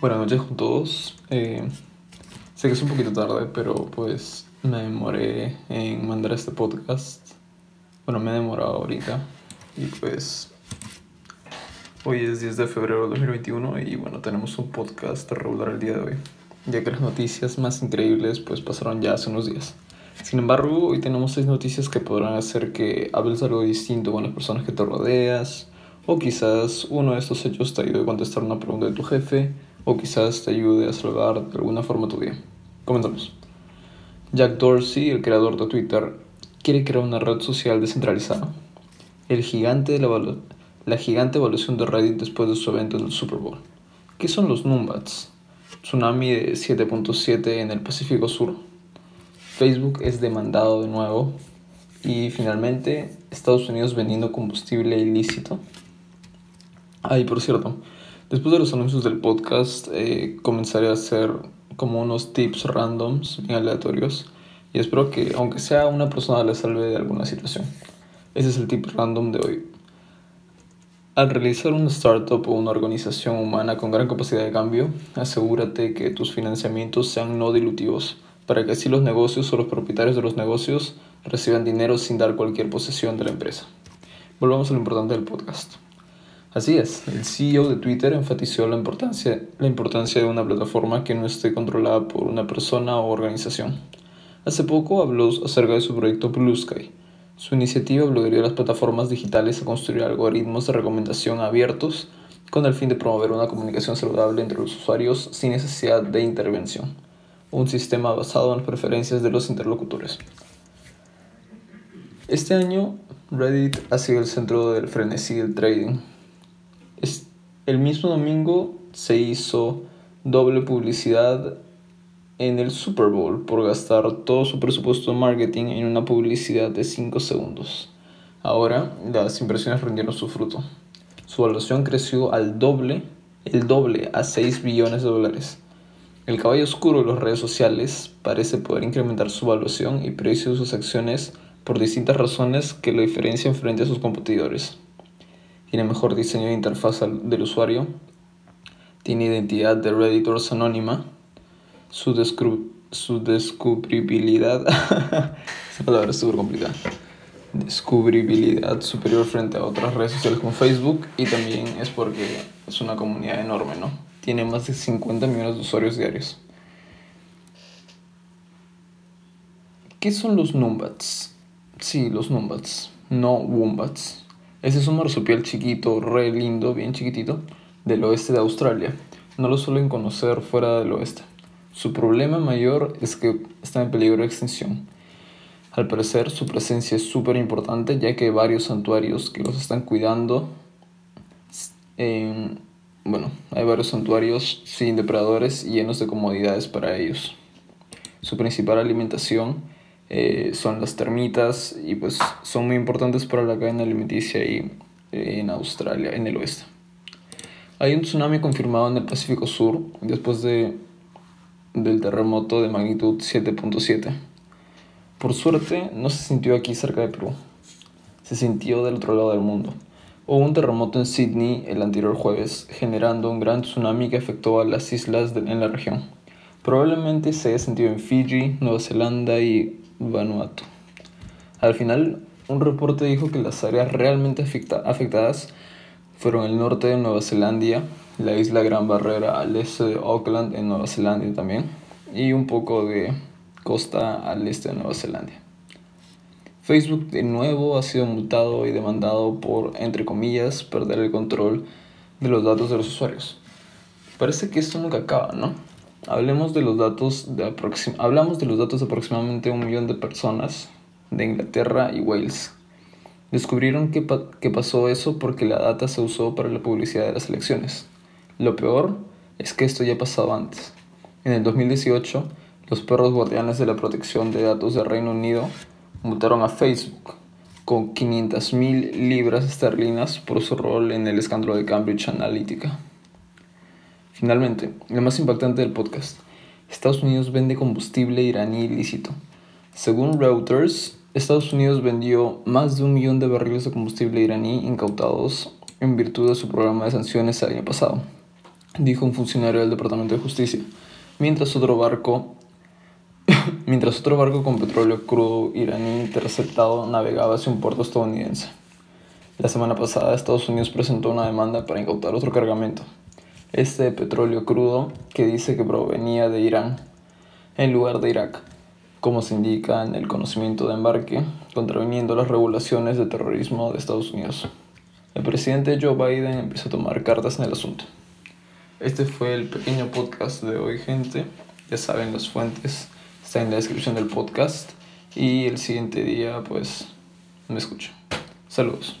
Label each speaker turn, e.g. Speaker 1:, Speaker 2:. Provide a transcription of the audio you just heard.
Speaker 1: Buenas noches con todos. Eh, sé que es un poquito tarde, pero pues me demoré en mandar este podcast. Bueno, me he demorado ahorita. Y pues hoy es 10 de febrero de 2021 y bueno, tenemos un podcast regular el día de hoy. Ya que las noticias más increíbles pues pasaron ya hace unos días. Sin embargo, hoy tenemos seis noticias que podrán hacer que hables algo distinto con las personas que te rodeas. O quizás uno de estos hechos te ayude a contestar una pregunta de tu jefe o quizás te ayude a salvar de alguna forma tu día. Comenzamos. Jack Dorsey, el creador de Twitter, quiere crear una red social descentralizada. El gigante de la, la gigante evolución de Reddit después de su evento en el Super Bowl. ¿Qué son los Numbats? Tsunami de 7.7 en el Pacífico Sur. Facebook es demandado de nuevo. Y finalmente, Estados Unidos vendiendo combustible ilícito. Ay, por cierto, Después de los anuncios del podcast, eh, comenzaré a hacer como unos tips randoms, bien aleatorios. Y espero que, aunque sea una persona, le salve de alguna situación. Ese es el tip random de hoy. Al realizar una startup o una organización humana con gran capacidad de cambio, asegúrate que tus financiamientos sean no dilutivos, para que así los negocios o los propietarios de los negocios reciban dinero sin dar cualquier posesión de la empresa. Volvamos a lo importante del podcast. Así es, el CEO de Twitter enfatizó la importancia, la importancia de una plataforma que no esté controlada por una persona o organización. Hace poco habló acerca de su proyecto Blue Sky. Su iniciativa obligaría a las plataformas digitales a construir algoritmos de recomendación abiertos con el fin de promover una comunicación saludable entre los usuarios sin necesidad de intervención. Un sistema basado en las preferencias de los interlocutores. Este año, Reddit ha sido el centro del frenesí del trading el mismo domingo se hizo doble publicidad en el Super Bowl por gastar todo su presupuesto de marketing en una publicidad de 5 segundos. Ahora las impresiones rindieron su fruto. Su evaluación creció al doble, el doble a 6 billones de dólares. El caballo oscuro de las redes sociales parece poder incrementar su evaluación y precio de sus acciones por distintas razones que lo diferencian frente a sus competidores tiene mejor diseño de interfaz del usuario, tiene identidad de Redditors anónima, su, su descubribilidad, esa palabra es súper complicada, descubribilidad superior frente a otras redes sociales como Facebook y también es porque es una comunidad enorme, ¿no? Tiene más de 50 millones de usuarios diarios. ¿Qué son los Numbats? Sí, los Numbats, no Wombats. Ese es un marsupial chiquito, re lindo, bien chiquitito, del oeste de Australia. No lo suelen conocer fuera del oeste. Su problema mayor es que está en peligro de extinción. Al parecer, su presencia es súper importante ya que hay varios santuarios que los están cuidando. bueno, hay varios santuarios sin depredadores y llenos de comodidades para ellos. Su principal alimentación eh, son las termitas y pues son muy importantes para la cadena alimenticia ahí en Australia, en el oeste. Hay un tsunami confirmado en el Pacífico Sur después de, del terremoto de magnitud 7.7. Por suerte no se sintió aquí cerca de Perú, se sintió del otro lado del mundo. Hubo un terremoto en Sydney el anterior jueves, generando un gran tsunami que afectó a las islas en la región. Probablemente se haya sentido en Fiji, Nueva Zelanda y Vanuatu. Al final, un reporte dijo que las áreas realmente afectadas fueron el norte de Nueva Zelanda, la isla Gran Barrera al este de Auckland en Nueva Zelanda también, y un poco de costa al este de Nueva Zelanda. Facebook de nuevo ha sido multado y demandado por, entre comillas, perder el control de los datos de los usuarios. Parece que esto nunca acaba, ¿no? Hablemos de los datos de hablamos de los datos de aproximadamente un millón de personas de Inglaterra y Wales. Descubrieron que, que pasó eso porque la data se usó para la publicidad de las elecciones. Lo peor es que esto ya ha pasado antes. En el 2018, los perros guardianes de la protección de datos del Reino Unido multaron a Facebook con 500.000 libras esterlinas por su rol en el escándalo de Cambridge Analytica. Finalmente, lo más impactante del podcast. Estados Unidos vende combustible iraní ilícito. Según Reuters, Estados Unidos vendió más de un millón de barriles de combustible iraní incautados en virtud de su programa de sanciones el año pasado, dijo un funcionario del Departamento de Justicia, mientras otro barco mientras otro barco con petróleo crudo iraní interceptado navegaba hacia un puerto estadounidense. La semana pasada Estados Unidos presentó una demanda para incautar otro cargamento, este petróleo crudo que dice que provenía de Irán, en lugar de Irak, como se indica en el conocimiento de embarque, contraviniendo las regulaciones de terrorismo de Estados Unidos. El presidente Joe Biden empezó a tomar cartas en el asunto. Este fue el pequeño podcast de hoy, gente. Ya saben las fuentes está en la descripción del podcast y el siguiente día pues me escucho. Saludos.